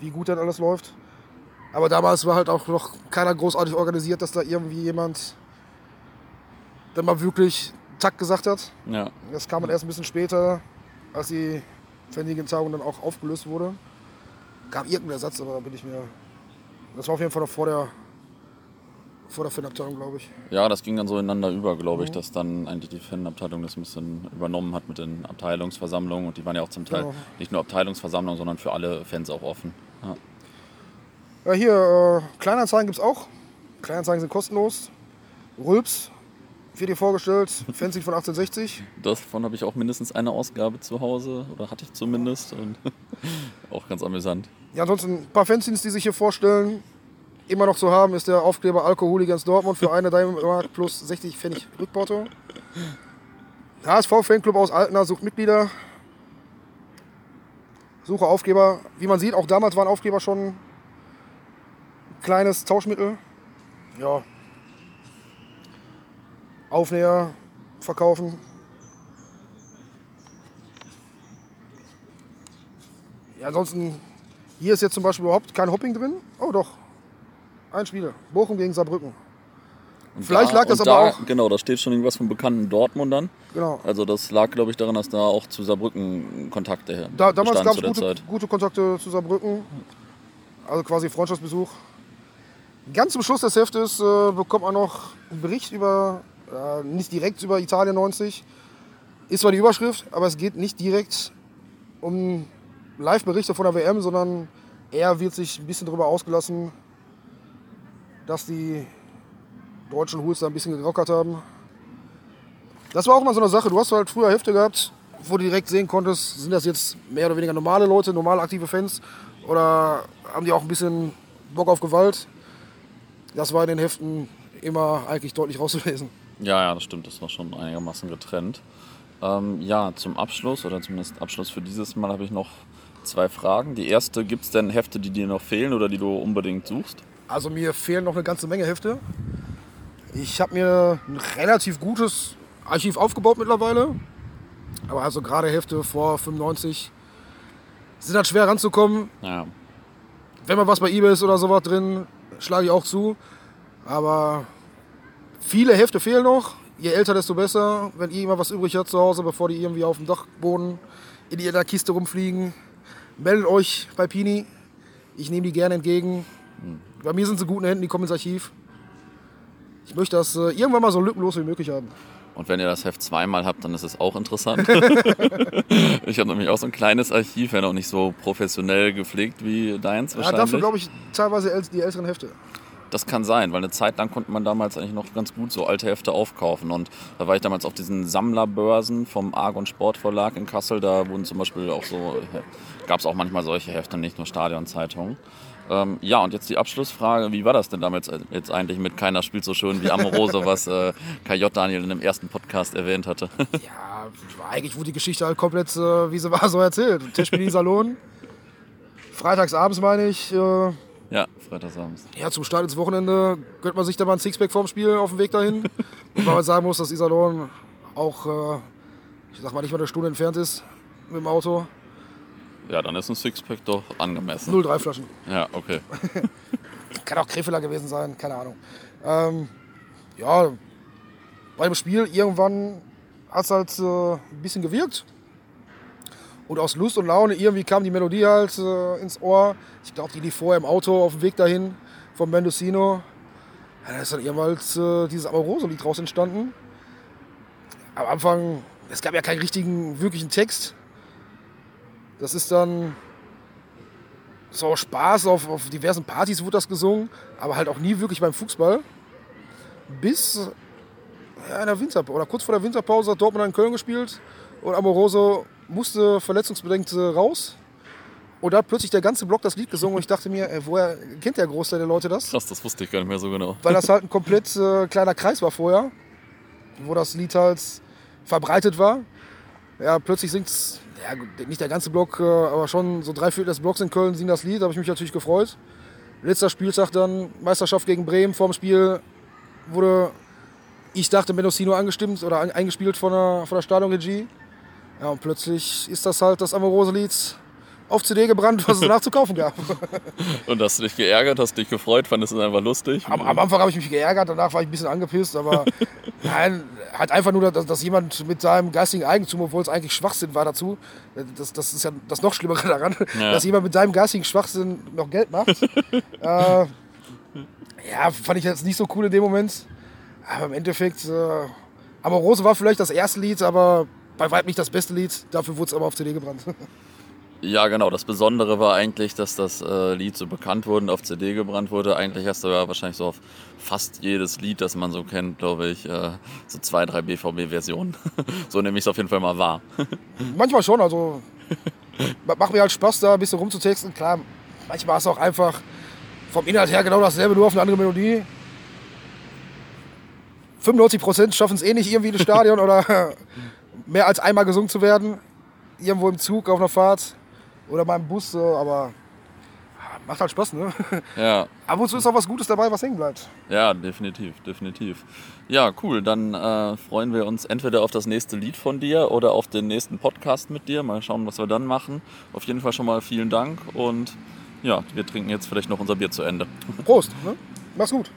wie gut dann alles läuft. Aber damals war halt auch noch keiner großartig organisiert, dass da irgendwie jemand dann mal wirklich Takt gesagt hat. Ja. Das kam dann erst ein bisschen später, als die Fandelegentagung dann auch aufgelöst wurde. Gab irgendeinen Ersatz, aber da bin ich mir. Das war auf jeden Fall noch vor der, vor der Fanabteilung, glaube ich. Ja, das ging dann so ineinander über, glaube ich, dass dann eigentlich die Fanabteilung das ein bisschen übernommen hat mit den Abteilungsversammlungen. Und die waren ja auch zum Teil Genau. nicht nur Abteilungsversammlungen, sondern für alle Fans auch offen. Ja. Ja, hier, äh, Kleinanzeigen gibt es auch. Kleinanzeigen sind kostenlos. Rülps wird dir vorgestellt. Fanzine von 1860. Davon habe ich auch mindestens eine Ausgabe zu Hause, oder hatte ich zumindest. Und auch ganz amüsant. Ja, ansonsten ein paar Fanzines, die sich hier vorstellen. Immer noch zu haben ist der Aufkleber Alkoholigans Dortmund für eine Mark plus 60 Pfennig Rückporto. HSV Fanclub aus Altena sucht Mitglieder. Suche Aufkleber. Wie man sieht, auch damals waren Aufkleber schon ein kleines Tauschmittel. Ja. Aufnäher verkaufen. Ja, ansonsten, hier ist jetzt zum Beispiel überhaupt kein Hopping drin. Oh doch, ein Spiel. Bochum gegen Saarbrücken. Und Vielleicht lag das aber da, auch- Genau, da steht schon irgendwas von bekannten Dortmundern. Genau. Also das lag, glaube ich, daran, dass da auch zu Saarbrücken Kontakte her Da, damals gab es gute, Zeit. gute Kontakte zu Saarbrücken. Also quasi Freundschaftsbesuch. Ganz zum Schluss des Heftes äh, bekommt man noch einen Bericht über, äh, nicht direkt über Italien 90. Ist zwar die Überschrift, aber es geht nicht direkt um Live-Berichte von der WM, sondern eher wird sich ein bisschen darüber ausgelassen, dass die deutschen Hools da ein bisschen gerockert haben. Das war auch mal so eine Sache. Du hast halt früher Hefte gehabt, wo du direkt sehen konntest, sind das jetzt mehr oder weniger normale Leute, normal aktive Fans oder haben die auch ein bisschen Bock auf Gewalt. Das war in den Heften immer eigentlich deutlich rauszulesen. Ja, ja, das stimmt. Das war schon einigermaßen getrennt. Ähm, ja, zum Abschluss oder zumindest Abschluss für dieses Mal habe ich noch zwei Fragen. Die erste, gibt es denn Hefte, die dir noch fehlen oder die du unbedingt suchst? Also mir fehlen noch eine ganze Menge Hefte. Ich habe mir ein relativ gutes Archiv aufgebaut mittlerweile. Aber also gerade Hefte vor 95 sind halt schwer ranzukommen. Ja, Wenn mal was bei eBay ist oder sowas drin, schlage ich auch zu. Aber viele Hefte fehlen noch. Je älter, desto besser. Wenn ihr irgendwann was übrig habt zu Hause, bevor die irgendwie auf dem Dachboden in ihrer Kiste rumfliegen, meldet euch bei Pini. Ich nehme die gerne entgegen. Bei mir sind sie guten Händen, die kommen ins Archiv. Ich möchte das äh, irgendwann mal so lückenlos wie möglich haben. Und wenn ihr das Heft zweimal habt, dann ist es auch interessant. ich habe nämlich auch so ein kleines Archiv, ja noch nicht so professionell gepflegt wie deins Ja, wahrscheinlich. dafür glaube ich teilweise die älteren Hefte. Das kann sein, weil eine Zeit lang konnte man damals eigentlich noch ganz gut so alte Hefte aufkaufen. Und da war ich damals auf diesen Sammlerbörsen vom Argon Sportverlag in Kassel. Da wurden zum Beispiel auch so, gab es auch manchmal solche Hefte, nicht nur Stadionzeitungen. Ähm, ja, und jetzt die Abschlussfrage. Wie war das denn damals jetzt eigentlich mit Keiner spielt so schön wie Amorose, was äh, KJ Daniel in dem ersten Podcast erwähnt hatte? Ja, eigentlich wurde die Geschichte halt komplett, äh, wie sie war, so erzählt. Tischspiel Salon. Freitags abends meine ich, äh, ja, freitagsabends. ja, zum Start ins Wochenende gönnt man sich da mal ein Sixpack vorm Spiel auf dem Weg dahin. Und weil man sagen muss, dass Iserlohn auch, äh, ich sag mal, nicht mal eine Stunde entfernt ist mit dem Auto. Ja, dann ist ein Sixpack doch angemessen. 0,3 Flaschen. Ja, okay. Kann auch Krefeler gewesen sein, keine Ahnung. Ähm, ja, bei dem Spiel irgendwann hat es halt äh, ein bisschen gewirkt. Und aus Lust und Laune irgendwie kam die Melodie halt äh, ins Ohr. Ich glaube, die lief vorher im Auto auf dem Weg dahin vom Mendocino. Ja, da ist dann irgendwann halt, äh, dieses Amoroso-Lied draus entstanden. Am Anfang, es gab ja keinen richtigen, wirklichen Text. Das ist dann so Spaß, auf, auf diversen Partys wurde das gesungen, aber halt auch nie wirklich beim Fußball. Bis ja, in der Winter oder kurz vor der Winterpause hat Dortmund in Köln gespielt und Amoroso musste verletzungsbedingt äh, raus. Und da hat plötzlich der ganze Block das Lied gesungen und ich dachte mir, ey, woher kennt der Großteil der Leute das? Krass, das wusste ich gar nicht mehr so genau. Weil das halt ein komplett äh, kleiner Kreis war vorher, wo das Lied halt verbreitet war. Ja, plötzlich singt ja, nicht der ganze Block, äh, aber schon so drei Viertel des Blocks in Köln singen das Lied, da habe ich mich natürlich gefreut. Letzter Spieltag dann Meisterschaft gegen Bremen. Vorm Spiel wurde, ich dachte, Mendocino angestimmt oder eingespielt von der, von der Stadionregie. Ja, und plötzlich ist das halt das Amorose-Lied auf CD gebrannt, was es danach zu kaufen gab. Und hast du dich geärgert, hast dich gefreut, fandest du es einfach lustig? Am, am Anfang habe ich mich geärgert, danach war ich ein bisschen angepisst, aber nein, halt einfach nur, dass, dass jemand mit seinem geistigen Eigentum, obwohl es eigentlich Schwachsinn war dazu, das, das ist ja das noch Schlimmere daran, Ja. dass jemand mit seinem geistigen Schwachsinn noch Geld macht. äh, ja, fand ich jetzt nicht so cool in dem Moment. Aber im Endeffekt, äh, Amorose war vielleicht das erste Lied, aber bei weitem nicht das beste Lied. Dafür wurde es aber auf CD gebrannt. Ja, genau. Das Besondere war eigentlich, dass das äh, Lied so bekannt wurde und auf CD gebrannt wurde. Eigentlich hast du ja wahrscheinlich so auf fast jedes Lied, das man so kennt, glaube ich, äh, so zwei, drei BVB-Versionen. so nehme ich es auf jeden Fall mal wahr. Manchmal schon, also ma- macht mir halt Spaß, da ein bisschen rumzutexten. Klar, manchmal ist es auch einfach vom Inhalt her genau dasselbe, nur auf eine andere Melodie. 95% schaffen es eh nicht irgendwie ins Stadion oder mehr als einmal gesungen zu werden. Irgendwo im Zug, auf einer Fahrt oder mal im Bus, so, aber macht halt Spaß, ne? ja, Ab und zu ist auch was Gutes dabei, was hängen bleibt. ja, definitiv, definitiv. Ja, cool. Dann äh, freuen wir uns entweder auf das nächste Lied von dir oder auf den nächsten Podcast mit dir. Mal schauen, was wir dann machen. Auf jeden Fall schon mal vielen Dank und ja, wir trinken jetzt vielleicht noch unser Bier zu Ende. Prost, ne? Mach's gut.